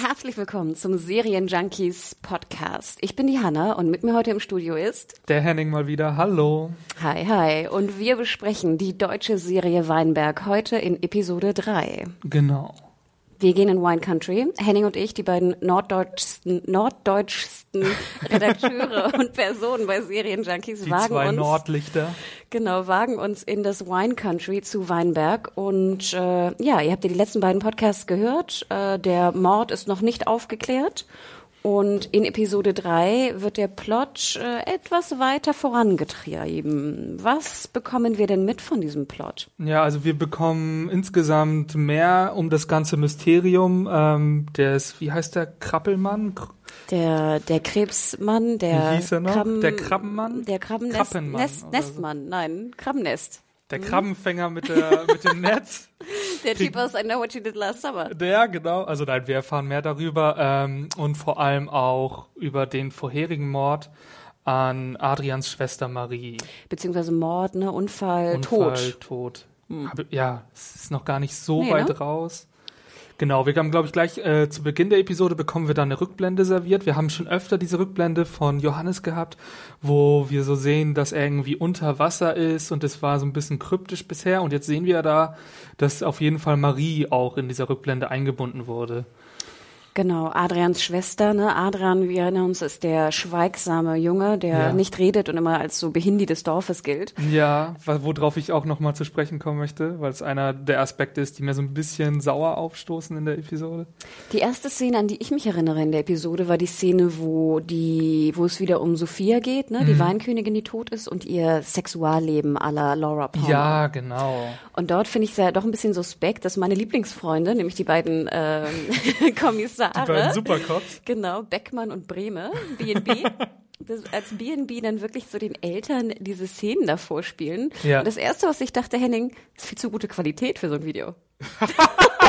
Herzlich willkommen zum Serienjunkies Podcast. Ich bin die Hanna und mit mir heute im Studio ist Der Henning mal wieder. Hallo. Hi, hi. Und wir besprechen die deutsche Serie Weinberg heute in Episode 3. Genau. Wir gehen in Wine Country. Henning und ich, die beiden norddeutschsten, norddeutschsten Redakteure und Personen bei Serienjunkies, Die wagen zwei uns Nordlichter. Genau, wagen uns in das Wine Country zu Weinberg. Und äh, ja, ihr habt ja die letzten beiden Podcasts gehört. Äh, der Mord ist noch nicht aufgeklärt. Und in Episode 3 wird der Plot äh, etwas weiter vorangetrieben. Was bekommen wir denn mit von diesem Plot? Ja, also wir bekommen insgesamt mehr um das ganze Mysterium ähm, des, wie heißt der, Krabbelmann? Kr- Der, der Krebsmann, der Wie hieß er noch? Krabben, Der Krabbenmann? Der Krabbennest, Nest, so. Nestmann, nein, Krabbennest. Der Krabbenfänger mit, der, mit dem Netz. Der Typ aus I Know What You Did Last Summer. Der, genau. Also nein, wir erfahren mehr darüber ähm, und vor allem auch über den vorherigen Mord an Adrians Schwester Marie. Beziehungsweise Mord, ne, Unfall, Unfall, Tod. Tod. Hab- Ja, es ist noch gar nicht so Nee, weit ne? raus. Genau, wir haben, glaube ich, gleich äh, zu Beginn der Episode bekommen wir dann eine Rückblende serviert. Wir haben schon öfter diese Rückblende von Johannes gehabt, wo wir so sehen, dass er irgendwie unter Wasser ist und es war so ein bisschen kryptisch bisher. Und jetzt sehen wir da, dass auf jeden Fall Marie auch in dieser Rückblende eingebunden wurde. Genau, Adrians Schwester, ne? Adrian, wir erinnern uns, ist der schweigsame Junge, der Ja. nicht redet und immer als so Behindi des Dorfes gilt. Ja, worauf ich auch nochmal zu sprechen kommen möchte, weil es einer der Aspekte ist, die mir so ein bisschen sauer aufstoßen in der Episode. Die erste Szene, an die ich mich erinnere in der Episode, war die Szene, wo die, wo es wieder um Sophia geht, ne? Die Mhm. Weinkönigin, die tot ist und ihr Sexualleben à la Laura Palmer. Ja, genau. Und dort finde ich es ja doch ein bisschen suspekt, dass meine Lieblingsfreunde, nämlich die beiden ähm, Kommissare, Die beiden Supercops. Genau, Beckmann und Brehme, B&B. Das, als B&B dann wirklich so den Eltern diese Szenen davor spielen. Ja. Und das Erste, was ich dachte, Henning, ist viel zu gute Qualität für so ein Video.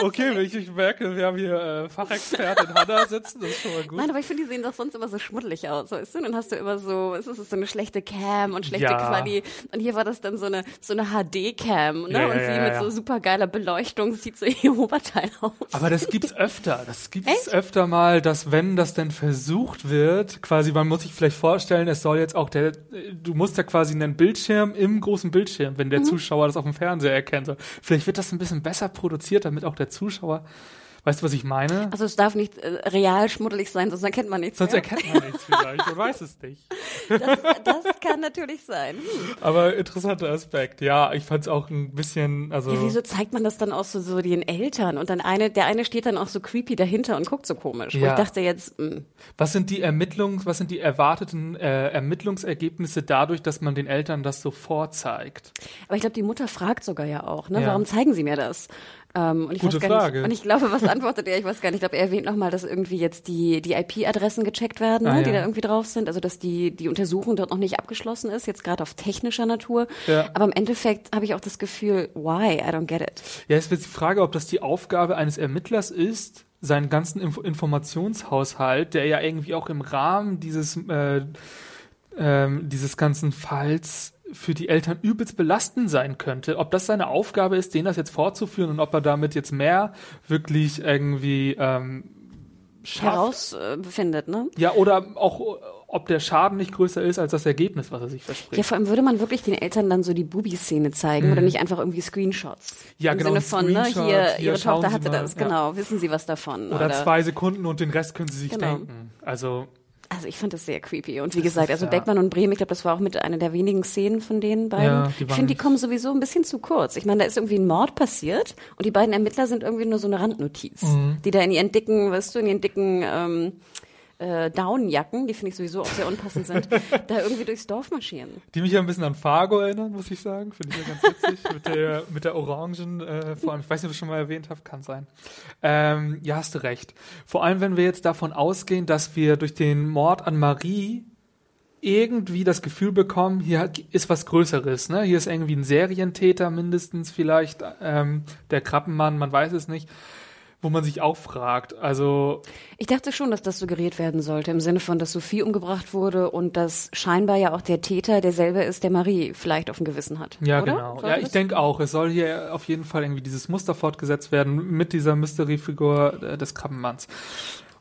Okay, wenn ich, ich merke, wir haben hier äh, Fachexpertin Hanna sitzen, das ist schon mal gut. Nein, aber ich finde, die sehen doch sonst immer so schmuddelig aus, weißt du? Und dann hast du immer so, es ist so eine schlechte Cam und schlechte Ja. Quali. Und hier war das dann so eine, so eine HD-Cam, ne? Ja, ja, und sie ja, mit ja. so super geiler Beleuchtung sieht so ihr Oberteil aus. Aber das gibt's öfter. Das gibt's Echt? öfter mal, dass wenn das denn versucht wird, quasi, man muss sich vielleicht vorstellen, es soll jetzt auch der, du musst ja quasi einen Bildschirm im großen Bildschirm, wenn Mhm. der Zuschauer das auf dem Fernseher erkennt. soll. Vielleicht wird das ein bisschen besser produziert, damit auch der Zuschauer, weißt du, was ich meine? Also es darf nicht äh, real schmuddelig sein, sonst erkennt man nichts Sonst mehr. erkennt man nichts vielleicht, man weiß es nicht. Das, das kann natürlich sein. Hm. Aber interessanter Aspekt. Ja, ich fand's auch ein bisschen, also. Ja, wieso zeigt man das dann auch so, so den Eltern? Und dann eine, der eine steht dann auch so creepy dahinter und guckt so komisch. Ja. ich dachte jetzt, hm, mh, Was sind die Ermittlungs, was sind die erwarteten äh, Ermittlungsergebnisse dadurch, dass man den Eltern das so vorzeigt? aber ich glaube, die Mutter fragt sogar ja auch, ne? Ja. Warum zeigen sie mir das? Ähm, und ich Gute weiß gar Frage. Nicht, und ich glaube, was antwortet er? Ich weiß gar nicht. Ich glaube, er erwähnt nochmal, dass irgendwie jetzt die, die IP-Adressen gecheckt werden, Ah, ne, die ja. da irgendwie drauf sind. Also, dass die, die Untersuchung dort noch nicht abgeschlossen ist, jetzt gerade auf technischer Natur. Ja. Aber im Endeffekt habe ich auch das Gefühl, why? I don't get it. Ja, es wird die Frage, ob das die Aufgabe eines Ermittlers ist, seinen ganzen Inf Informationshaushalt, der ja irgendwie auch im Rahmen dieses, äh, ähm, dieses ganzen Falls für die Eltern übelst belastend sein könnte, ob das seine Aufgabe ist, denen das jetzt fortzuführen und ob er damit jetzt mehr wirklich irgendwie ähm, schafft. Herausfindet, ne? Ja, oder auch, ob der Schaden nicht größer ist als das Ergebnis, was er sich verspricht. Ja, vor allem würde man wirklich den Eltern dann so die Bubi-Szene zeigen oder nicht einfach irgendwie Screenshots. Mhm. Ja, Im genau, Sinne ein von, ne, hier, hier, ihre Tochter hatte mal, das, ja. genau, wissen Sie was davon? oder zwei Sekunden und den Rest können sie sich Genau. denken. Also, Also ich fand das sehr creepy. Und wie gesagt, also. Beckmann und Bremen, ich glaube, das war auch mit einer der wenigen Szenen von den beiden. Ja, die ich finde, die kommen sowieso ein bisschen zu kurz. Ich meine, da ist irgendwie ein Mord passiert und die beiden Ermittler sind irgendwie nur so eine Randnotiz, Mhm. die da in ihren dicken, weißt du, in ihren dicken ähm, äh, Downjacken, die finde ich sowieso auch sehr unpassend sind, da irgendwie durchs Dorf marschieren. Die mich ja ein bisschen an Fargo erinnern, muss ich sagen. Finde ich ja ganz witzig. mit, der, mit der Orangen, äh, vor allem, ich weiß nicht, ob ich schon mal erwähnt habe, kann sein. Ähm, ja, hast du recht. Vor allem, wenn wir jetzt davon ausgehen, dass wir durch den Mord an Marie irgendwie das Gefühl bekommen, hier ist was Größeres. Ne? Hier ist irgendwie ein Serientäter mindestens vielleicht, ähm, der Krabbenmann, man weiß es nicht wo man sich auch fragt. Also ich dachte schon, dass das suggeriert werden sollte im Sinne von, dass Sophie umgebracht wurde und dass scheinbar ja auch der Täter derselbe ist, der Marie vielleicht auf dem Gewissen hat. Ja, oder? genau. Sollte ja, ich denke auch. Es soll hier auf jeden Fall irgendwie dieses Muster fortgesetzt werden mit dieser Mystery-Figur äh, des Krabbenmanns.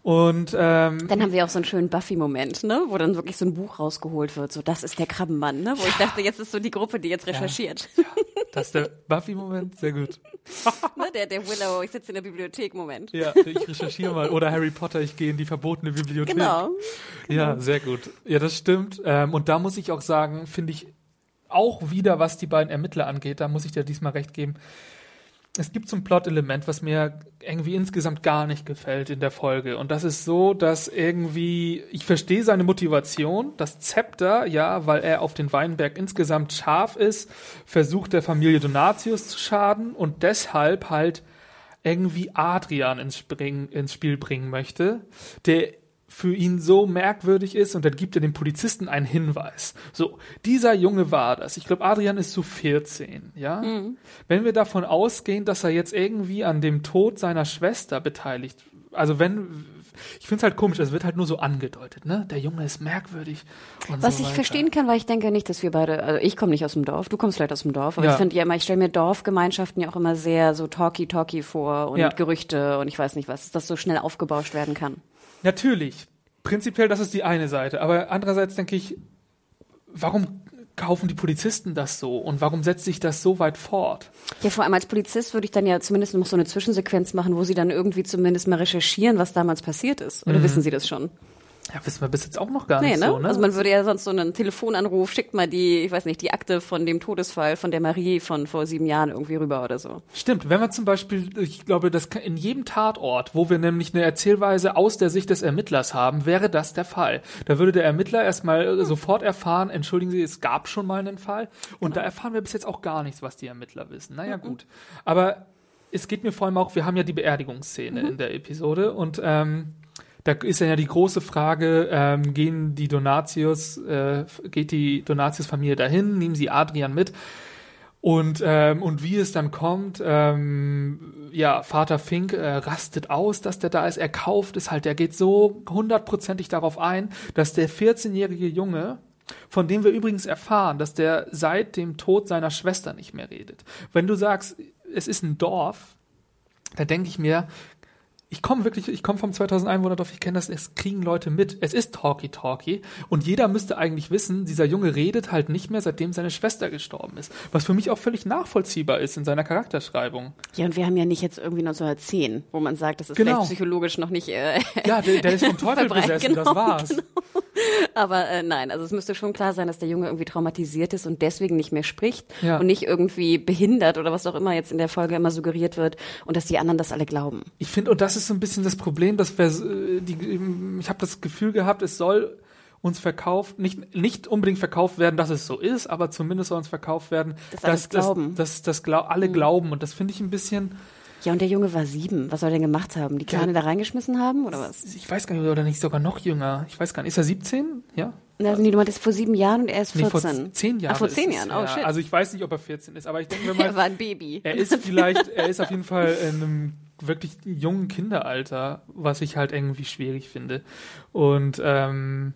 Und ähm, dann haben wir auch so einen schönen Buffy-Moment, ne, wo dann wirklich so ein Buch rausgeholt wird. So, das ist der Krabbenmann, ne, wo ich dachte, jetzt ist so die Gruppe, die jetzt recherchiert. Ja, ja. Das ist der Buffy-Moment, sehr gut. ne, der, der Willow, ich sitze in der Bibliothek-Moment. Ja, ich recherchiere mal. Oder Harry Potter, ich gehe in die verbotene Bibliothek. Genau. genau. Ja, sehr gut. Ja, das stimmt. Ähm, und da muss ich auch sagen, finde ich auch wieder, was die beiden Ermittler angeht, da muss ich dir diesmal recht geben es gibt so ein Plot-Element, was mir irgendwie insgesamt gar nicht gefällt in der Folge. Und das ist so, dass irgendwie, ich verstehe seine Motivation, das Zepter, ja, weil er auf den Weinberg insgesamt scharf ist, versucht der Familie Donatius zu schaden und deshalb halt irgendwie Adrian ins, Spring, ins Spiel bringen möchte, der für ihn so merkwürdig ist und dann gibt er dem Polizisten einen Hinweis. So, dieser Junge war das. Ich glaube, Adrian ist so 14, ja? Mhm. Wenn wir davon ausgehen, dass er jetzt irgendwie an dem Tod seiner Schwester beteiligt, also wenn, ich finde es halt komisch, es wird halt nur so angedeutet, ne? Der Junge ist merkwürdig. Was so ich verstehen kann, weil ich denke nicht, dass wir beide, also ich komme nicht aus dem Dorf, du kommst vielleicht aus dem Dorf, aber ja. ich finde ja immer, ich stelle mir Dorfgemeinschaften ja auch immer sehr so talky-talky vor und ja. Gerüchte und ich weiß nicht was, dass so schnell aufgebauscht werden kann. Natürlich. Prinzipiell, das ist die eine Seite. Aber andererseits denke ich, warum kaufen die Polizisten das so und warum setzt sich das so weit fort? Ja, vor allem als Polizist würde ich dann ja zumindest noch so eine Zwischensequenz machen, wo sie dann irgendwie zumindest mal recherchieren, was damals passiert ist. Oder mhm. wissen sie das schon? Ja, wissen wir bis jetzt auch noch gar nee, nicht ne? so, ne? Also man würde ja sonst so einen Telefonanruf, schickt mal die, ich weiß nicht, die Akte von dem Todesfall von der Marie von vor sieben Jahren irgendwie rüber oder so. Stimmt, wenn wir zum Beispiel, ich glaube, das in jedem Tatort, wo wir nämlich eine Erzählweise aus der Sicht des Ermittlers haben, wäre das der Fall. Da würde der Ermittler erstmal sofort erfahren, entschuldigen Sie, es gab schon mal einen Fall. Und genau. da erfahren wir bis jetzt auch gar nichts, was die Ermittler wissen. Naja, mhm. gut. Aber es geht mir vor allem auch, wir haben ja die Beerdigungsszene mhm. in der Episode und ähm, da ist ja die große Frage, ähm, gehen die Donatius, äh, geht die Donatius-Familie dahin, nehmen sie Adrian mit? Und, ähm, und wie es dann kommt, ähm, ja, Vater Fink äh, rastet aus, dass der da ist. Er kauft es halt. Er geht so hundertprozentig darauf ein, dass der 14-jährige Junge, von dem wir übrigens erfahren, dass der seit dem Tod seiner Schwester nicht mehr redet. Wenn du sagst, es ist ein Dorf, da denke ich mir, ich komme wirklich, ich komme vom 2000 Einwohnerdorf, ich kenne das, es kriegen Leute mit. Es ist Talkie Talkie und jeder müsste eigentlich wissen, dieser Junge redet halt nicht mehr, seitdem seine Schwester gestorben ist. Was für mich auch völlig nachvollziehbar ist in seiner Charakterschreibung. Ja, und wir haben ja nicht jetzt irgendwie 1910, wo man sagt, das ist genau. vielleicht psychologisch noch nicht. Äh, ja, der, der ist vom Teufel besessen, genau, das war's. Genau. Aber äh, nein, also es müsste schon klar sein, dass der Junge irgendwie traumatisiert ist und deswegen nicht mehr spricht ja. und nicht irgendwie behindert oder was auch immer jetzt in der Folge immer suggeriert wird und dass die anderen das alle glauben. Ich finde, und das ist so ein bisschen das Problem, dass wir, äh, die, ich habe das Gefühl gehabt, es soll uns verkauft, nicht, nicht unbedingt verkauft werden, dass es so ist, aber zumindest soll uns verkauft werden, das dass, dass, glauben. dass, dass, dass alle mhm. glauben. Und das finde ich ein bisschen. Ja, und der Junge war sieben. Was soll er denn gemacht haben? Die Kleine ja, da reingeschmissen haben oder was? Ich weiß gar nicht, oder nicht sogar noch jünger. Ich weiß gar nicht. Ist er 17? Ja? Na, nee, du meintest vor sieben Jahren und er ist 14. Nee, vor zehn Jahren. Ach, vor zehn Jahren, oh ja. shit. Also ich weiß nicht, ob er 14 ist, aber ich denke mal. er war ein Baby. Er ist vielleicht, er ist auf jeden Fall in einem wirklich jungen Kinderalter, was ich halt irgendwie schwierig finde. Und ähm,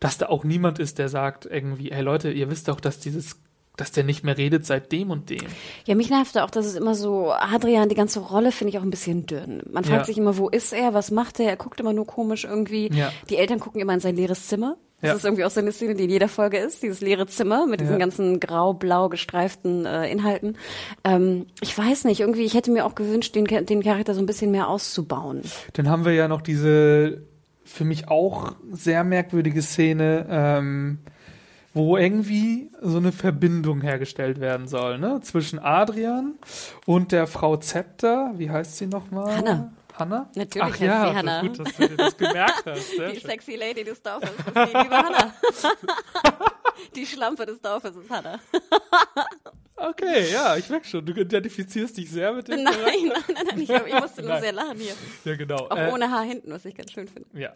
dass da auch niemand ist, der sagt irgendwie, hey Leute, ihr wisst doch, dass dieses dass der nicht mehr redet seit dem und dem. Ja, mich nervt auch, dass es immer so, Adrian, die ganze Rolle finde ich auch ein bisschen dünn. Man fragt ja. sich immer, wo ist er, was macht er? Er guckt immer nur komisch irgendwie. Ja. Die Eltern gucken immer in sein leeres Zimmer. Das ja. ist irgendwie auch so eine Szene, die in jeder Folge ist, dieses leere Zimmer mit diesen ganzen grau-blau gestreiften äh, Inhalten. Ähm, ich weiß nicht, irgendwie, ich hätte mir auch gewünscht, den, den Charakter so ein bisschen mehr auszubauen. Dann haben wir ja noch diese für mich auch sehr merkwürdige Szene, ähm, wo irgendwie so eine Verbindung hergestellt werden soll, ne? Zwischen Adrian und der Frau Zepter, wie heißt sie nochmal? Hanna. Hannah? Natürlich Ach heißt ja, sie Hannah. gut, dass du dir das gemerkt hast. Sehr Die schön. sexy Lady des Dorfes ist die liebe Hannah. die Schlampe des Dorfes ist Hannah. Okay, ja, ich merke schon, du identifizierst dich sehr mit dem Nein, nein, nein, nein, ich, ich musste nur Nein. sehr lachen hier. Ja, genau. Auch Äh, ohne Haar hinten, was ich ganz schön finde. Ja.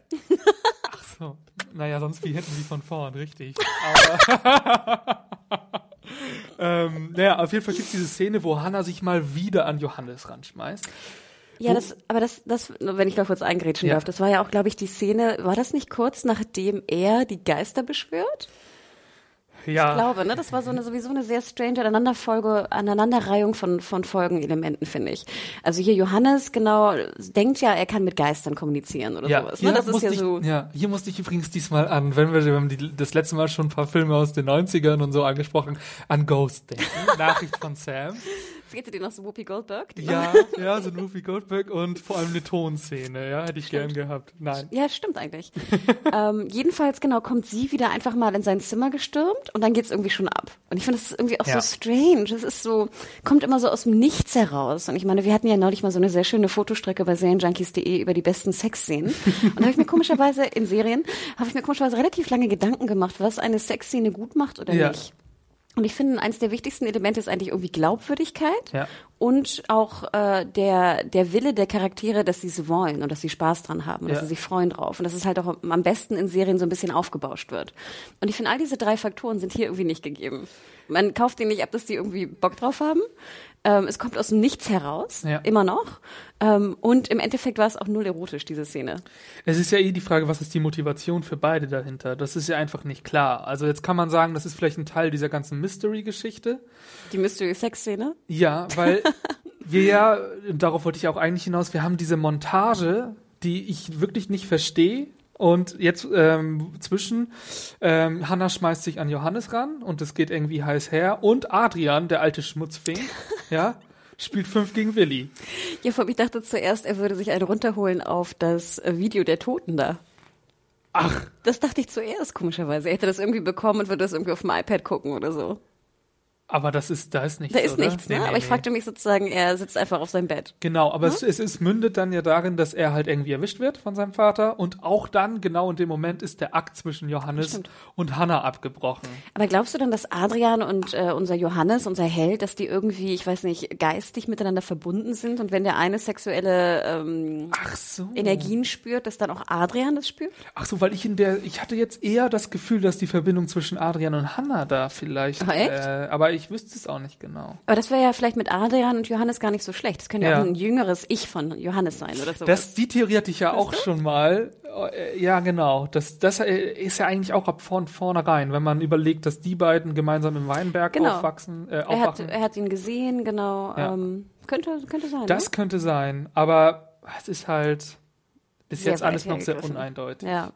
Ach so. Naja, sonst wie hätten sie von vorn, richtig. Aber. ähm, naja, auf jeden Fall gibt es diese Szene, wo Hannah sich mal wieder an Johannes ranschmeißt. Ja, das, aber das, das, wenn ich mal kurz eingrätschen Ja. darf, das war ja auch, glaube ich, die Szene, war das nicht kurz nachdem er die Geister beschwört? Ja. Ich glaube, ne? Das war so eine sowieso eine sehr strange Aneinanderfolge, Aneinanderreihung von, von Folgenelementen, finde ich. Also hier Johannes genau denkt ja, er kann mit Geistern kommunizieren oder Ja, sowas. Ne? Das ist ja ich, so. ja, hier musste ich übrigens diesmal an, wenn wir, wir haben die, das letzte Mal schon ein paar Filme aus den 90ern und so angesprochen, an Ghost denken. Nachricht von Sam. Fehlt dir noch so Whoopi Goldberg? Ja, ja, so ein Movie Goldberg und vor allem eine Tonszene, ja, hätte ich gern gehabt. Nein. Ja, stimmt eigentlich. ähm, jedenfalls, genau, kommt sie wieder einfach mal in sein Zimmer gestürmt und dann geht's irgendwie schon ab. Und ich finde, das ist irgendwie auch Ja. so strange. Es ist so, kommt immer so aus dem Nichts heraus. Und ich meine, wir hatten ja neulich mal so eine sehr schöne Fotostrecke bei serienjunkies.de über die besten Sexszenen. und da habe ich mir komischerweise in Serien, habe ich mir komischerweise relativ lange Gedanken gemacht, was eine Sexszene gut macht oder Ja. nicht. Und ich finde, eines der wichtigsten Elemente ist eigentlich irgendwie Glaubwürdigkeit Ja. und auch äh, der, der Wille der Charaktere, dass sie es wollen und dass sie Spaß dran haben und dass Ja. sie sich freuen drauf und dass es halt auch am besten in Serien so ein bisschen aufgebauscht wird. Und ich finde, all diese drei Faktoren sind hier irgendwie nicht gegeben. Man kauft denen nicht ab, dass die irgendwie Bock drauf haben. Ähm, es kommt aus dem Nichts heraus, Ja. immer noch. Ähm, und im Endeffekt war es auch null erotisch, diese Szene. Es ist ja eh die Frage, was ist die Motivation für beide dahinter? Das ist ja einfach nicht klar. Also jetzt kann man sagen, das ist vielleicht ein Teil dieser ganzen Mystery-Geschichte. Die Mystery-Sex-Szene. Ja, weil wir ja, darauf wollte ich auch eigentlich hinaus, wir haben diese Montage, die ich wirklich nicht verstehe. Und jetzt ähm, zwischen ähm, Hannah schmeißt sich an Johannes ran und es geht irgendwie heiß her. Und Adrian, der alte Schmutzfink, ja, spielt fünf gegen Willi. Ja, vor allem, ich dachte zuerst, er würde sich einen runterholen auf das Video der Toten da. Ach, Das dachte ich zuerst, komischerweise. Er hätte das irgendwie bekommen und würde das irgendwie auf dem iPad gucken oder so. Aber das ist, da ist nichts. Da ist oder? nichts, Nee, ne? nee, Aber ich nee. fragte mich sozusagen, er sitzt einfach auf seinem Bett. Genau, aber es, es, es mündet dann ja darin, dass er halt irgendwie erwischt wird von seinem Vater und auch dann, genau in dem Moment, ist der Akt zwischen Johannes Stimmt. und Hannah abgebrochen. Aber glaubst du dann, dass Adrian und äh, unser Johannes, unser Held, dass die irgendwie, ich weiß nicht, geistig miteinander verbunden sind und wenn der eine sexuelle ähm, so. Energien spürt, dass dann auch Adrian das spürt? Ach so, weil ich in der, ich hatte jetzt eher das Gefühl, dass die Verbindung zwischen Adrian und Hannah da vielleicht, Ach, echt? Äh, aber ich wüsste es auch nicht genau. Aber das wäre ja vielleicht mit Adrian und Johannes gar nicht so schlecht. Das könnte ja, Ja. auch ein jüngeres Ich von Johannes sein oder so. Das, die Theorie hatte ich ja auch schon mal. Äh, Ja, genau. Das, das äh, ist ja eigentlich auch ab vorn, vornherein, wenn man überlegt, dass die beiden gemeinsam im Weinberg Genau. aufwachsen, äh, er, hat, aufwachen. er hat ihn gesehen, genau. Ja. Ähm, könnte, könnte sein. das ne? könnte sein, aber es ist halt bis Sehr jetzt alles noch sehr uneindeutig. Ja.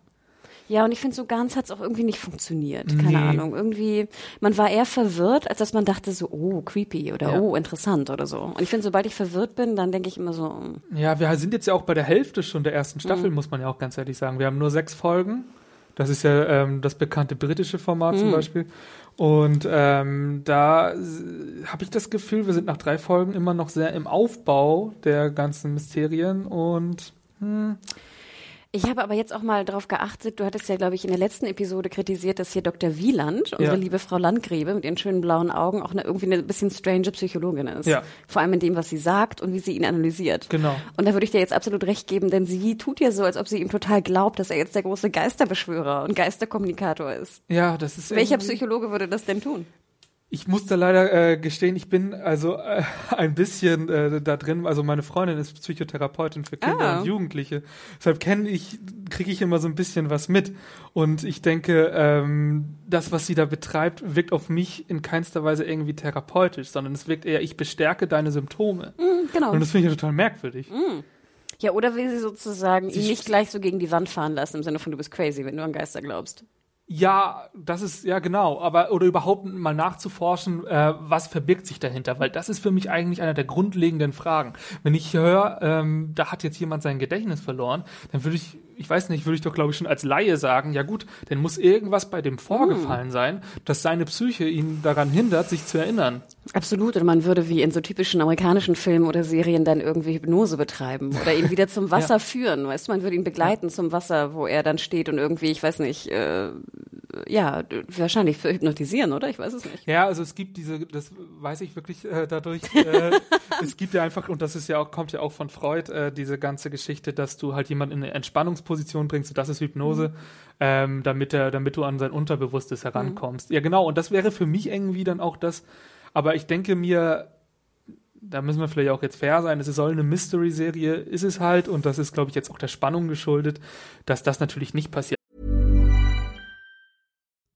Ja, und ich finde, so ganz hat es auch irgendwie nicht funktioniert. Keine Nee. Ahnung. Irgendwie, man war eher verwirrt, als dass man dachte so, oh, creepy oder Ja. oh, interessant oder so. Und ich finde, sobald ich verwirrt bin, dann denke ich immer so, mm, Ja, wir sind jetzt ja auch bei der Hälfte schon der ersten Staffel, Mhm. muss man ja auch ganz ehrlich sagen. Wir haben nur sechs Folgen. Das ist ja ähm, das bekannte britische Format zum Mhm. Beispiel. Und ähm, da habe ich das Gefühl, wir sind nach drei Folgen immer noch sehr im Aufbau der ganzen Mysterien und hm, Ich habe aber jetzt auch mal darauf geachtet, du hattest ja, glaube ich, in der letzten Episode kritisiert, dass hier Dr. Wieland, unsere Ja. liebe Frau Landgrebe mit ihren schönen blauen Augen, auch eine, irgendwie eine bisschen strange Psychologin ist. Ja. Vor allem in dem, was sie sagt und wie sie ihn analysiert. Genau. Und da würde ich dir jetzt absolut recht geben, denn sie tut ja so, als ob sie ihm total glaubt, dass er jetzt der große Geisterbeschwörer und Geisterkommunikator ist. ja, das ist Welcher Psychologe würde das denn tun? Ich muss da leider äh, gestehen, ich bin also äh, ein bisschen äh, da drin. Also meine Freundin ist Psychotherapeutin für Kinder Ah. und Jugendliche. Deshalb kenne ich, kriege ich immer so ein bisschen was mit. Und ich denke, ähm, das, was sie da betreibt, wirkt auf mich in keinster Weise irgendwie therapeutisch, sondern es wirkt eher, ich bestärke deine Symptome. Hm, genau. Und das finde ich ja total merkwürdig. Ja, oder will sie sozusagen Sie ihn nicht gleich so gegen die Wand fahren lassen, im Sinne von du bist crazy, wenn du an Geister glaubst. Ja, das ist, ja genau, aber oder überhaupt mal nachzuforschen, äh, was verbirgt sich dahinter, weil das ist für mich eigentlich einer der grundlegenden Fragen. Wenn ich höre, ähm, da hat jetzt jemand sein Gedächtnis verloren, dann würde ich, ich weiß nicht, würde ich doch, glaube ich, schon als Laie sagen, ja gut, dann muss irgendwas bei dem vorgefallen Hm. sein, dass seine Psyche ihn daran hindert, sich zu erinnern. Absolut. Und man würde wie in so typischen amerikanischen Filmen oder Serien dann irgendwie Hypnose betreiben oder ihn wieder zum Wasser führen. Weißt du, man würde ihn begleiten zum Wasser, wo er dann steht und irgendwie, ich weiß nicht, äh, ja, wahrscheinlich für hypnotisieren, oder? Ich weiß es nicht. Ja, also es gibt diese, das weiß ich wirklich äh, dadurch, äh, es gibt ja einfach, und das ist ja auch, kommt ja auch von Freud, äh, diese ganze Geschichte, dass du halt jemanden in eine Entspannungsposition bringst, und das ist Hypnose, Mhm. ähm, damit er, damit du an sein Unterbewusstes herankommst. Ja, genau, und das wäre für mich irgendwie dann auch das, aber ich denke mir, da müssen wir vielleicht auch jetzt fair sein, es soll eine Mystery-Serie, ist es halt, und das ist, glaube ich, jetzt auch der Spannung geschuldet, dass das natürlich nicht passiert.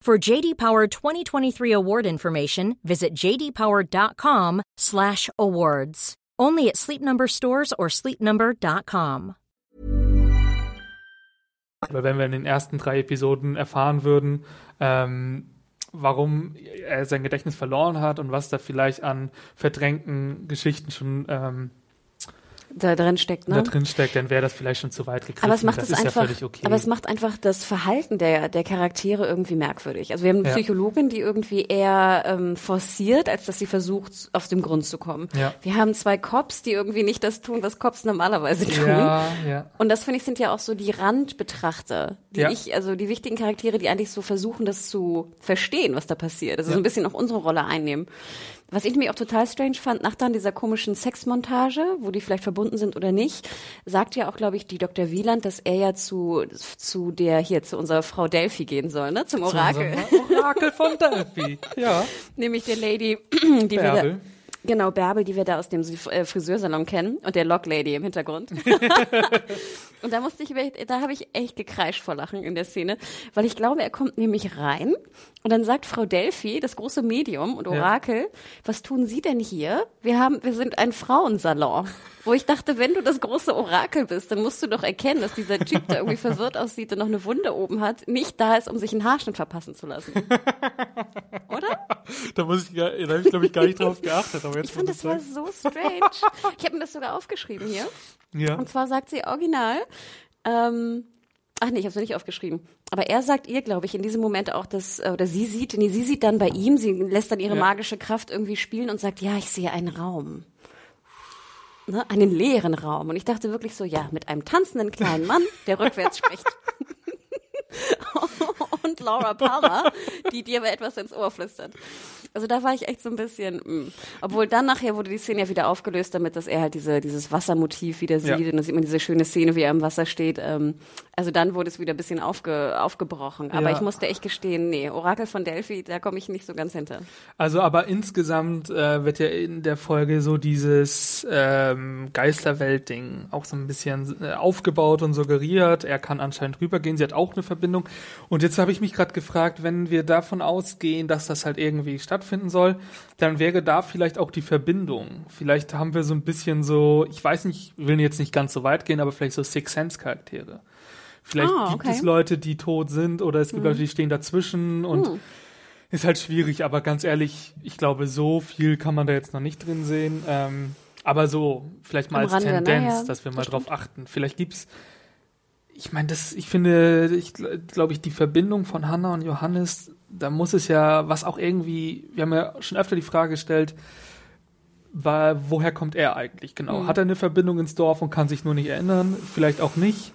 For JD Power 2023 award information, visit jdpower.com/awards. Only at Sleep Number stores or sleepnumber.com. Oder wenn wir in den ersten drei Episoden erfahren würden, ähm, warum er sein Gedächtnis verloren hat und was da vielleicht an verdrängten Geschichten schon ähm, Da drin steckt, ne? da drin steckt, dann wäre das vielleicht schon zu weit gegriffen. Aber es macht das es ist einfach, ja okay. aber es macht einfach das Verhalten der, der Charaktere irgendwie merkwürdig. Also wir haben eine Ja. Psychologin, die irgendwie eher ähm, forciert, als dass sie versucht, auf den Grund zu kommen. Ja. Wir haben zwei Cops, die irgendwie nicht das tun, was Cops normalerweise tun. ja, ja. Und das finde ich sind ja auch so die Randbetrachter, die Ja. ich, also die wichtigen Charaktere, die eigentlich so versuchen, das zu verstehen, was da passiert. Also so ein bisschen auch unsere Rolle einnehmen. Was ich nämlich auch total strange fand, nach dann dieser komischen Sexmontage, wo die vielleicht verbunden sind oder nicht, sagt ja auch, glaube ich, die Dr. Wieland, dass er ja zu, zu der, hier, zu unserer Frau Delphi gehen soll, ne? Zum Orakel. Unser Orakel von Delphi. Ja. Nämlich der Lady, die wir da, Bärbel. Genau, Bärbel, die wir da aus dem äh, Friseursalon kennen und der Lock Lady im Hintergrund. und da musste ich, da habe ich echt gekreischt vor Lachen in der Szene, weil ich glaube, er kommt nämlich rein und dann sagt Frau Delphi, das große Medium und Orakel, was tun Sie denn hier? Wir haben, wir sind ein Frauensalon. Wo ich dachte, wenn du das große Orakel bist, dann musst du doch erkennen, dass dieser Typ, der irgendwie verwirrt aussieht und noch eine Wunde oben hat, nicht da ist, um sich einen Haarschnitt verpassen zu lassen. Oder? Da muss ich, da habe ich, glaube ich, gar nicht drauf geachtet. Aber jetzt Ich fand, das war so strange. Ich habe mir das sogar aufgeschrieben hier. Ja. Und zwar sagt sie original, ähm, ach nee, ich habe es nicht aufgeschrieben. Aber er sagt ihr, glaube ich, in diesem Moment auch, dass, äh, oder sie sieht, nee, sie sieht dann bei ihm, sie lässt dann ihre Ja. magische Kraft irgendwie spielen und sagt, ja, ich sehe einen Raum. Ne, einen leeren Raum. Und ich dachte wirklich so, ja, mit einem tanzenden kleinen Mann, der rückwärts spricht. und Laura Palmer, die dir aber etwas ins Ohr flüstert. Also da war ich echt so ein bisschen, mh. obwohl dann nachher wurde die Szene ja wieder aufgelöst, damit dass er halt diese, dieses Wassermotiv wieder sieht Ja. und dann sieht man diese schöne Szene, wie er im Wasser steht. Ähm, also dann wurde es wieder ein bisschen aufge, aufgebrochen. Aber Ja. ich musste echt gestehen, nee, Orakel von Delphi, da komme ich nicht so ganz hinter. Also, aber insgesamt äh, wird ja in der Folge so dieses ähm, Geisterwelt-Ding auch so ein bisschen äh, aufgebaut und suggeriert. Er kann anscheinend rübergehen. Sie hat auch eine Verbindung. Und jetzt habe ich mich gerade gefragt, wenn wir davon ausgehen, dass das halt irgendwie stattfinden soll, dann wäre da vielleicht auch die Verbindung. Vielleicht haben wir so ein bisschen so, ich weiß nicht, ich will jetzt nicht ganz so weit gehen, aber vielleicht so Six Sense Charaktere. Vielleicht gibt okay. es Leute, die tot sind oder es gibt Leute, die stehen dazwischen und ist halt schwierig, aber ganz ehrlich, ich glaube, so viel kann man da jetzt noch nicht drin sehen. Ähm, aber so, vielleicht mal Am als Rande, Tendenz, naja, dass wir mal das drauf achten. Vielleicht gibt's, ich meine, das, ich finde, ich glaube ich, die Verbindung von Hannah und Johannes, da muss es ja, was auch irgendwie, wir haben ja schon öfter die Frage gestellt, war, woher kommt er eigentlich genau? Hat er eine Verbindung ins Dorf und kann sich nur nicht erinnern? Vielleicht auch nicht.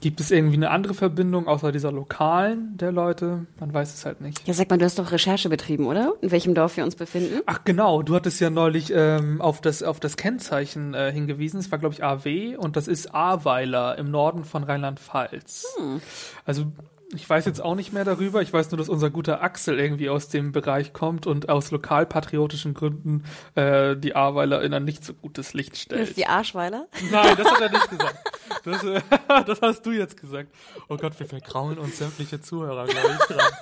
Gibt es irgendwie eine andere Verbindung außer dieser lokalen der Leute? Man weiß es halt nicht. Ja, sag mal, du hast doch Recherche betrieben, oder? In welchem Dorf wir uns befinden? Ach genau, du hattest ja neulich ähm, auf, das, auf das Kennzeichen äh, hingewiesen. Es war, glaube ich, AW und das ist Ahrweiler im Norden von Rheinland-Pfalz. Also ich weiß jetzt auch nicht mehr darüber. Ich weiß nur, dass unser guter Axel irgendwie aus dem Bereich kommt und aus lokalpatriotischen Gründen äh, die Ahrweiler in ein nicht so gutes Licht stellt. ist die Arschweiler. Nein, das hat er nicht gesagt. Das, äh, das hast du jetzt gesagt. Oh Gott, wir vergrauen uns sämtliche Zuhörer, glaube ich. Dran.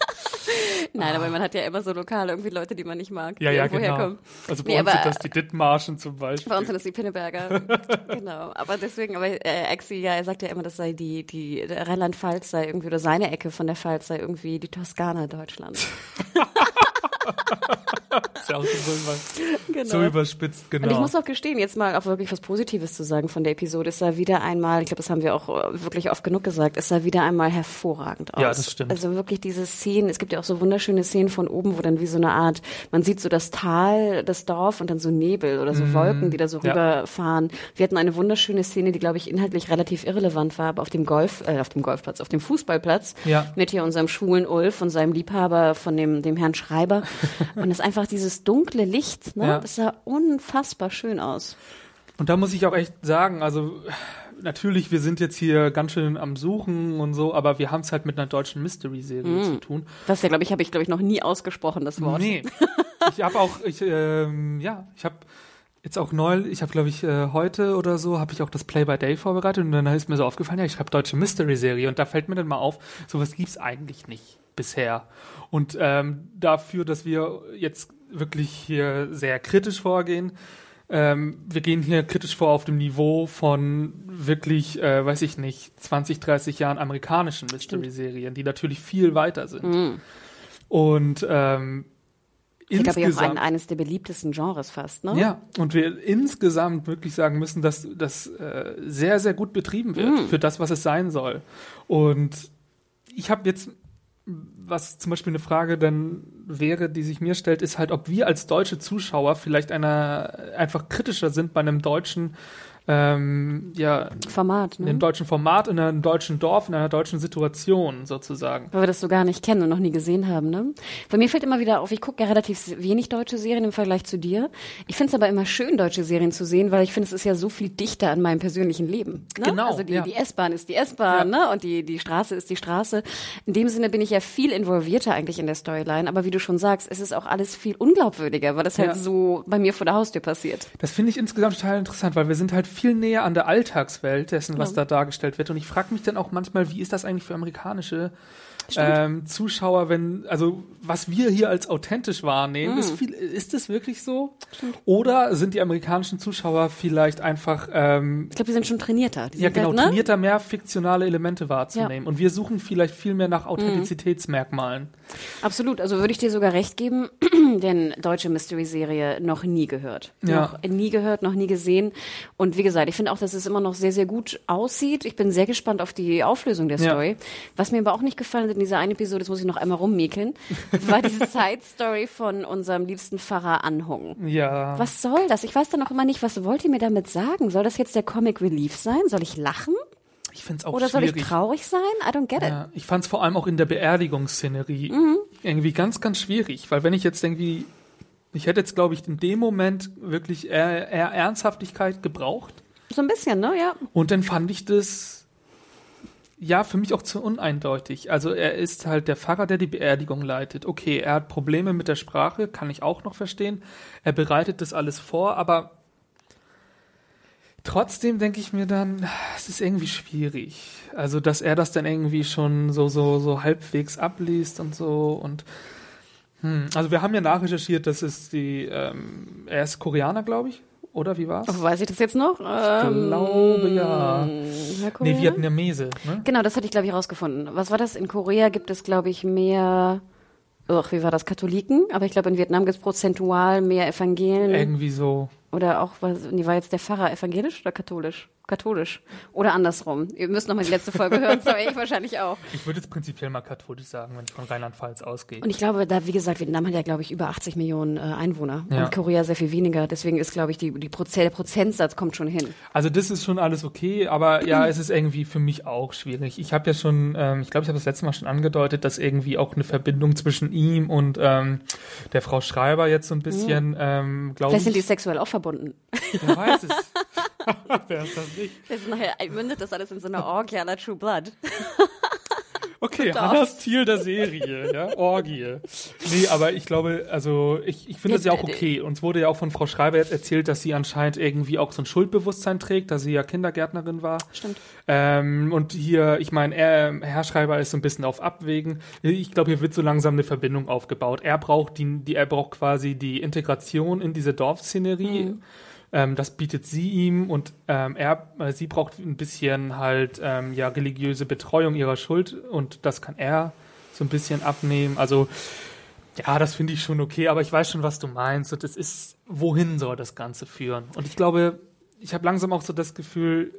Nein, aber man hat ja immer so lokal irgendwie Leute, die man nicht mag, Ja, die ja, genau. herkommen. Also bei Nee, uns aber, sind das die Dithmarschen zum Beispiel. Bei uns sind das die Pinneberger. genau. Aber deswegen, aber äh, Axi, ja, er sagt ja immer, das sei die, die Rheinland-Pfalz sei irgendwie, oder seine Ecke von der Pfalz sei irgendwie die Toskana Deutschlands. ist ja auch so, Genau. so überspitzt, genau. Und ich muss auch gestehen, jetzt mal auch wirklich was Positives zu sagen von der Episode. Es sah wieder einmal, ich glaube, das haben wir auch äh, wirklich oft genug gesagt, es sah wieder einmal hervorragend aus. Ja, das stimmt. Also wirklich diese Szenen, es gibt ja auch so wunderschöne Szenen von oben, wo dann wie so eine Art, man sieht so das Tal, das Dorf und dann so Nebel oder so Wolken, die da so Mhm. Ja. rüberfahren. Wir hatten eine wunderschöne Szene, die, glaube ich, inhaltlich relativ irrelevant war, aber auf dem Golf, äh, auf dem Golfplatz, auf dem Fußballplatz Ja. mit hier unserem schwulen Ulf und seinem Liebhaber von dem, dem Herrn Schreiber. und es ist einfach dieses dunkle Licht, ne? Ja. Das sah unfassbar schön aus. Und da muss ich auch echt sagen, also natürlich, wir sind jetzt hier ganz schön am Suchen und so, aber wir haben es halt mit einer deutschen Mystery-Serie zu tun. Das ja, glaube ich, habe ich, glaube ich, noch nie ausgesprochen, das Wort. Nee. Ich habe auch, ich, ähm, ja, ich habe jetzt auch neu, ich habe glaube ich äh, heute oder so, habe ich auch das Play by Day vorbereitet und dann ist mir so aufgefallen, ja, ich habe deutsche Mystery-Serie und da fällt mir dann mal auf, sowas gibt's eigentlich nicht bisher. Und ähm, dafür, dass wir jetzt wirklich hier sehr kritisch vorgehen, ähm, wir gehen hier kritisch vor auf dem Niveau von wirklich, äh, weiß ich nicht, 20, 30 Jahren amerikanischen Mystery-Serien, die natürlich viel weiter sind. Und ähm, Ich glaube, auch ein, eines der beliebtesten Genres fast, ne? ja, und wir insgesamt wirklich sagen müssen, dass das äh, sehr, sehr gut betrieben wird für das, was es sein soll. Und ich habe jetzt, was zum Beispiel eine Frage dann wäre, die sich mir stellt, ist halt, ob wir als deutsche Zuschauer vielleicht einer einfach kritischer sind bei einem deutschen ähm, ja, Format, in ne? einem deutschen Format, in einem deutschen Dorf, in einer deutschen Situation sozusagen. Weil wir das so gar nicht kennen und noch nie gesehen haben, ne? Bei mir fällt immer wieder auf, ich gucke ja relativ wenig deutsche Serien im Vergleich zu dir. Ich finde es aber immer schön, deutsche Serien zu sehen, weil ich finde, es ist ja so viel dichter an meinem persönlichen Leben. Ne? Genau, Also die, ja. die S-Bahn ist die S-Bahn, ne? Und die, die Straße ist die Straße. In dem Sinne bin ich ja viel involvierter eigentlich in der Storyline. Aber wie du schon sagst, es ist auch alles viel unglaubwürdiger, weil das halt Ja. so bei mir vor der Haustür passiert. Das finde ich insgesamt total interessant, weil wir sind halt viel näher an der Alltagswelt dessen, was da dargestellt wird. Und ich frage mich dann auch manchmal, wie ist das eigentlich für amerikanische ähm, Zuschauer, wenn, also was wir hier als authentisch wahrnehmen, ist, viel, ist das wirklich so? Oder sind die amerikanischen Zuschauer vielleicht einfach ähm, Ich glaube, die sind schon trainierter. Die ja, genau, halt, ne? trainierter, mehr fiktionale Elemente wahrzunehmen. Und wir suchen vielleicht viel mehr nach Authentizitätsmerkmalen. Absolut, also würde ich dir sogar recht geben, denn deutsche Mystery-Serie noch nie gehört. Ja. Noch nie gehört, noch nie gesehen. Und wie gesagt, ich finde auch, dass es immer noch sehr, sehr gut aussieht. Ich bin sehr gespannt auf die Auflösung der Ja. Story. Was mir aber auch nicht gefallen in dieser einen Episode, das muss ich noch einmal rummäkeln, war diese Side-Story von unserem liebsten Pfarrer Anhung. Ja. Was soll das? Ich weiß dann auch immer nicht, was wollt ihr mir damit sagen? Soll das jetzt der Comic Relief sein? Soll ich lachen? Ich finde es auch Oder soll schwierig. ich traurig sein? I don't get it. Ja, ich fand es vor allem auch in der Beerdigungsszenerie Mhm. irgendwie ganz, ganz schwierig, weil wenn ich jetzt irgendwie, ich hätte jetzt, glaube ich, in dem Moment wirklich eher, eher Ernsthaftigkeit gebraucht So ein bisschen, ne? Ja. und dann fand ich das ja für mich auch zu uneindeutig. Also er ist halt der Pfarrer, der die Beerdigung leitet. Okay, er hat Probleme mit der Sprache, kann ich auch noch verstehen. Er bereitet das alles vor, aber Trotzdem denke ich mir dann, es ist irgendwie schwierig. Also, dass er das dann irgendwie schon so, so, so halbwegs abliest und so und hm. also wir haben ja nachrecherchiert, das ist die, ähm, er ist Koreaner, glaube ich, oder wie war's? Oh, weiß ich das jetzt noch? ich glaube ja. Nee, Vietnamese, ne? Genau, das hatte ich, glaube ich, rausgefunden. Was war das? In Korea gibt es, glaube ich, mehr, ach, wie war das, Katholiken? Aber ich glaube, in Vietnam gibt es prozentual mehr Evangelien. Irgendwie so. Oder auch, was, nee, war jetzt der Pfarrer evangelisch oder katholisch? Katholisch. Oder andersrum. Ihr müsst noch mal die letzte Folge hören, das ich wahrscheinlich auch. Ich würde jetzt prinzipiell mal katholisch sagen, wenn ich von Rheinland-Pfalz ausgehe. Und ich glaube, da, wie gesagt, Vietnam hat ja, glaube ich, über 80 Millionen äh, Einwohner. Ja. Und Korea sehr viel weniger. Deswegen ist, glaube ich, die, die Proze der Prozentsatz kommt schon hin. Also das ist schon alles okay, aber ja, es ist irgendwie für mich auch schwierig. Ich habe ja schon, ähm, ich glaube, ich habe das letzte Mal schon angedeutet, dass irgendwie auch eine Verbindung zwischen ihm und ähm, der Frau Schreiber jetzt so ein bisschen, ähm, glaube Vielleicht sind die ich, sexuell auch verbunden. wer weiß es. wer ist das nicht? Das ist nachher mündet das alles in so einer Orgie la True Blood. Okay. Hannas Ziel der Serie, ja, Orgie. Nee, aber ich glaube, also ich, ich finde das ja auch okay. Uns wurde ja auch von Frau Schreiber jetzt erzählt, dass sie anscheinend irgendwie auch so ein Schuldbewusstsein trägt, dass sie ja Kindergärtnerin war. Stimmt. Ähm, und hier, ich meine, er, Herr Schreiber ist so ein bisschen auf Abwägen. Ich glaube, hier wird so langsam eine Verbindung aufgebaut. Er braucht die, die er braucht quasi die Integration in diese Dorfszenerie. Mhm. Ähm, das bietet sie ihm und ähm, er, äh, sie braucht ein bisschen halt ähm, ja religiöse Betreuung ihrer Schuld und das kann er so ein bisschen abnehmen. Also ja, das finde ich schon okay, aber ich weiß schon, was du meinst und es ist, wohin soll das Ganze führen? Und ich glaube, ich habe langsam auch so das Gefühl,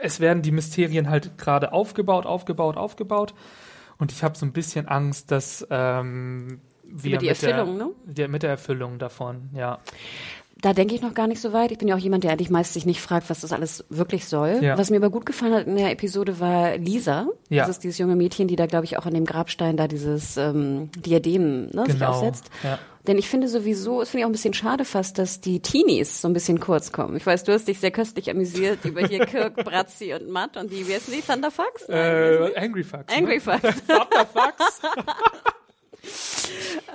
es werden die Mysterien halt gerade aufgebaut, aufgebaut, aufgebaut und ich habe so ein bisschen Angst, dass ähm, wir Über die mit Erfüllung, der, ne? der, mit der Erfüllung davon, ja. Da denke ich noch gar nicht so weit. Ich bin ja auch jemand, der eigentlich meist sich nicht fragt, was das alles wirklich soll. Ja. Was mir aber gut gefallen hat in der Episode war Lisa. Ja. Das ist dieses junge Mädchen, die da, glaube ich, auch an dem Grabstein da dieses ähm, Diadem ne, sich Genau, aufsetzt. ja. Denn ich finde sowieso, es finde ich auch ein bisschen schade fast, dass die Teenies so ein bisschen kurz kommen. Ich weiß, du hast dich sehr köstlich amüsiert über hier Kirk, Bratzi und Matt und die, wie heißen die? Thunderfucks? Nein, Äh, Angry Fucks. die? Angry ne? Fucks. Thunderfucks.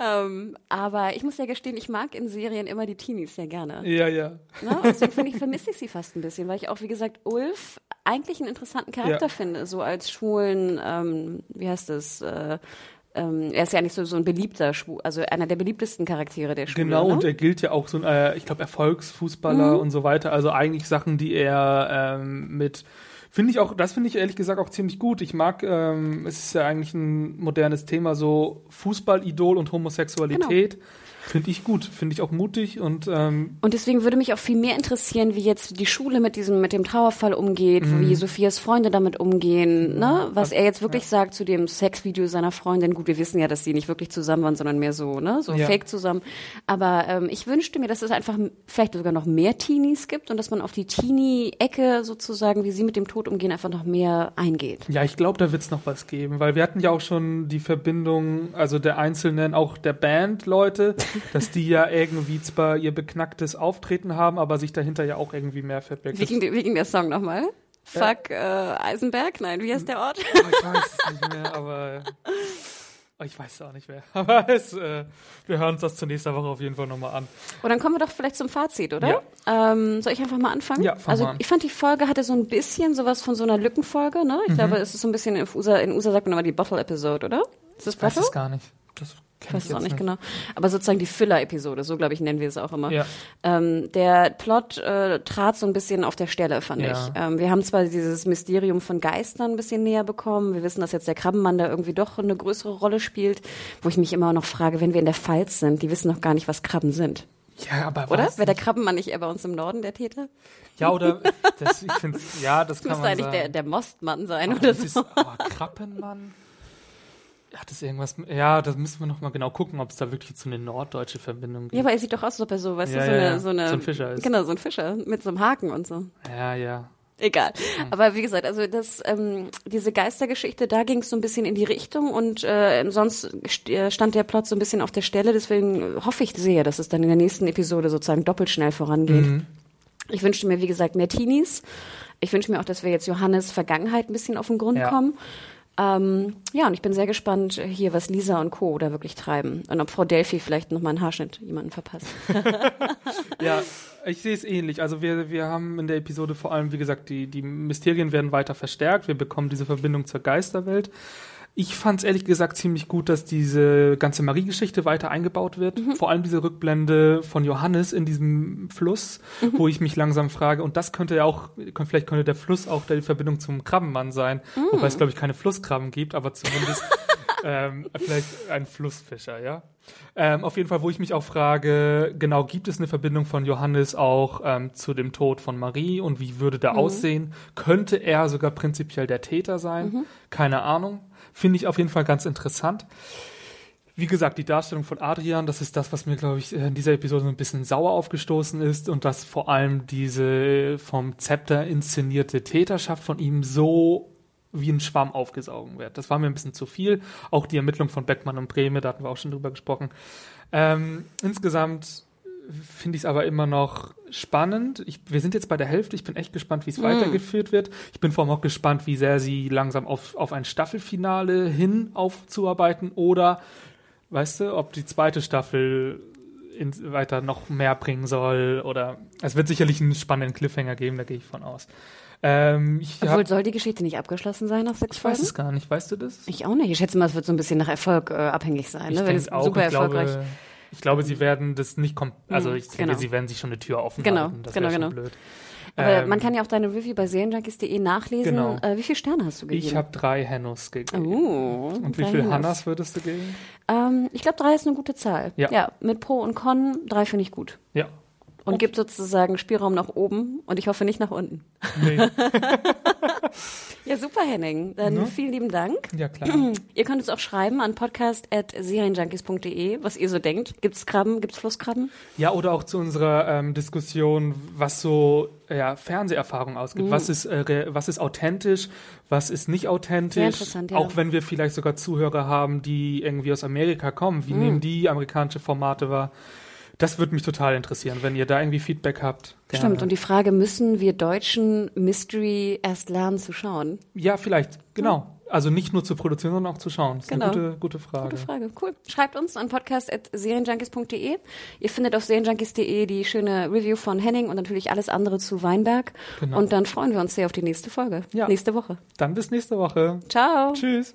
ähm, aber ich muss ja gestehen, ich mag in Serien immer die Teenies sehr gerne. ja, ja. Ne? Deswegen finde ich, vermisse ich sie fast ein bisschen, weil ich auch, wie gesagt, Ulf eigentlich einen interessanten Charakter Ja. finde, so als schwulen, ähm, wie heißt das, äh, ähm, er ist ja nicht so, so ein beliebter also einer der beliebtesten Charaktere der Schwule. Genau, ne? und er gilt ja auch so ein, äh, ich glaube, Erfolgsfußballer Mhm. und so weiter. Also eigentlich Sachen, die er ähm, mit Finde ich auch, das finde ich ehrlich gesagt auch ziemlich gut. Ich mag, ähm, es ist ja eigentlich ein modernes Thema, so Fußballidol und Homosexualität. Genau. Finde ich gut, finde ich auch mutig und ähm, Und deswegen würde mich auch viel mehr interessieren, wie jetzt die Schule mit diesem, mit dem Trauerfall umgeht, Mhm. wie Sophias Freunde damit umgehen, ne? Was er jetzt wirklich sagt zu dem Sexvideo seiner Freundin. Gut, wir wissen ja, dass sie nicht wirklich zusammen waren, sondern mehr so, ne? So Ja. fake zusammen. Aber ähm, ich wünschte mir, dass es einfach vielleicht sogar noch mehr Teenies gibt und dass man auf die Teenie-Ecke sozusagen, wie sie mit dem Tod umgehen, einfach noch mehr eingeht. ja, ich glaube, da wird es noch was geben, weil wir hatten ja auch schon die Verbindung, also der Einzelnen, auch der Band-Leute, dass die ja irgendwie zwar ihr beknacktes Auftreten haben, aber sich dahinter ja auch irgendwie mehr verbirgt. Wie ging, der- wie ging der Song nochmal? Fuck äh, Eisenberg? Nein, wie heißt der Ort? Oh, ich weiß es nicht mehr, aber oh, ich weiß es auch nicht mehr. Aber es, äh, wir hören uns das zur nächsten Woche auf jeden Fall nochmal an. Und dann kommen wir doch vielleicht zum Fazit, oder? Ähm, soll ich einfach mal anfangen? Ja, fang Also mal an. ich fand die Folge hatte so ein bisschen sowas von so einer Lückenfolge, ne? Mhm. Ich glaube, es ist so ein bisschen in USA, in USA sagt man immer die Bottle-Episode, oder? Ist das Ich weiß Bottle? es gar nicht. Das Ich kenn weiß es auch jetzt nicht genau. Aber sozusagen die Filler-Episode, so glaube ich, nennen wir es auch immer. Ja. Ähm, der Plot äh, trat so ein bisschen auf der Stelle, fand Ja. ich. Ähm, wir haben zwar dieses Mysterium von Geistern ein bisschen näher bekommen. Wir wissen, dass jetzt der Krabbenmann da irgendwie doch eine größere Rolle spielt, wo ich mich immer noch frage, wenn wir in der Pfalz sind, die wissen noch gar nicht, was Krabben sind. Ja, aber Oder? Wäre der Krabbenmann nicht eher bei uns im Norden der Täter? Ja, oder das, ich finde, ja, das Das kann müsste man eigentlich sagen. der, der Mostmann sein Aber oder das so. ist, aber Krappenmann? Hat das irgendwas? Ja, das müssen wir noch mal genau gucken, ob es da wirklich so eine norddeutsche Verbindung gibt. Ja, aber er sieht doch aus, als ob er so, weißt Ja, du, so, ja, eine, so eine. So ein Fischer ist. Genau, so ein Fischer mit so einem Haken und so. ja, ja. Egal. Aber wie gesagt, also das, ähm, diese Geistergeschichte, da ging es so ein bisschen in die Richtung und äh, sonst st äh, stand der Plot so ein bisschen auf der Stelle. Deswegen hoffe ich sehr, dass es dann in der nächsten Episode sozusagen doppelt schnell vorangeht. Mhm. Ich wünschte mir, wie gesagt, mehr Teenies. Ich wünsche mir auch, dass wir jetzt Johannes Vergangenheit ein bisschen auf den Grund Ja. kommen. Ähm, ja, und ich bin sehr gespannt hier, was Lisa und Co. da wirklich treiben. Und ob Frau Delphi vielleicht nochmal einen Haarschnitt jemanden verpasst. Ja, ich sehe es ähnlich. Also wir, wir haben in der Episode vor allem, wie gesagt, die, die Mysterien werden weiter verstärkt. Wir bekommen diese Verbindung zur Geisterwelt. Ich fand es ehrlich gesagt ziemlich gut, dass diese ganze Marie-Geschichte weiter eingebaut wird. Vor allem diese Rückblende von Johannes in diesem Fluss, wo ich mich langsam frage, und das könnte ja auch, vielleicht könnte der Fluss auch die Verbindung zum Krabbenmann sein. Wobei es, glaube ich, keine Flusskrabben gibt, aber zumindest ähm, vielleicht ein Flussfischer, ja. Ähm, auf jeden Fall, wo ich mich auch frage, genau, gibt es eine Verbindung von Johannes auch ähm, zu dem Tod von Marie und wie würde der aussehen? Könnte er sogar prinzipiell der Täter sein? Keine Ahnung. Finde ich auf jeden Fall ganz interessant. Wie gesagt, die Darstellung von Adrian, das ist das, was mir, glaube ich, in dieser Episode so ein bisschen sauer aufgestoßen ist und dass vor allem diese vom Zepter inszenierte Täterschaft von ihm so wie ein Schwamm aufgesaugen wird. Das war mir ein bisschen zu viel. Auch die Ermittlung von Beckmann und Breme, da hatten wir auch schon drüber gesprochen. Ähm, insgesamt finde ich es aber immer noch spannend. Ich, wir sind jetzt bei der Hälfte. Ich bin echt gespannt, wie es Mm. weitergeführt wird. Ich bin vor allem auch gespannt, wie sehr sie langsam auf, auf ein Staffelfinale hin aufzuarbeiten oder, weißt du, ob die zweite Staffel in, weiter noch mehr bringen soll oder es wird sicherlich einen spannenden Cliffhanger geben, da gehe ich von aus. Ähm, ich Obwohl, hab, soll die Geschichte nicht abgeschlossen sein nach sechs ich weiß Folgen? es gar nicht. Weißt du das? Ich auch nicht. Ich schätze mal, es wird so ein bisschen nach Erfolg äh, abhängig sein. Ich Ne? Wenn denke es auch, super ich glaube, erfolgreich ich glaube, sie werden das nicht kom also Mhm, ich denke, genau. sie werden sich schon eine Tür offen Genau, halten. Das genau, genau. blöd. Aber Ähm, man kann ja auch deine Review bei serienjunkies.de nachlesen. Genau. Äh, wie viele Sterne hast du gegeben? Ich habe drei Hennus gegeben. Oh, Und wie drei viel Hennus. Hannas würdest du geben? Ähm, ich glaube, drei ist eine gute Zahl. Ja. mit Pro und Con, drei finde ich gut. Ja. Und gibt sozusagen Spielraum nach oben und ich hoffe nicht nach unten. Nee. Ja, super, Henning. Dann Ne? vielen lieben Dank. ja, klar. Ihr könnt uns auch schreiben an podcast.serienjunkies.de, was ihr so denkt. Gibt's Krabben? Gibt's Flusskrabben? Ja, oder auch zu unserer ähm, Diskussion, was so ja, Fernseherfahrung ausgibt. Mhm. Was, ist, äh, was ist authentisch, was ist nicht Sehr authentisch. interessant, ja. Auch wenn wir vielleicht sogar Zuhörer haben, die irgendwie aus Amerika kommen. Mhm. Wie nehmen die amerikanische Formate wahr? Das würde mich total interessieren, wenn ihr da irgendwie Feedback habt. gerne. Stimmt. Und die Frage, müssen wir Deutschen Mystery erst lernen zu schauen? Ja, vielleicht, genau. Also nicht nur zu produzieren, sondern auch zu schauen. Das ist Genau. eine gute, gute Frage. Gute Frage. Cool. Schreibt uns an podcast.serienjunkies.de. Ihr findet auf serienjunkies.de die schöne Review von Henning und natürlich alles andere zu Weinberg. Genau. Und dann freuen wir uns sehr auf die nächste Folge. Ja. Nächste Woche. Dann bis nächste Woche. Ciao. Tschüss.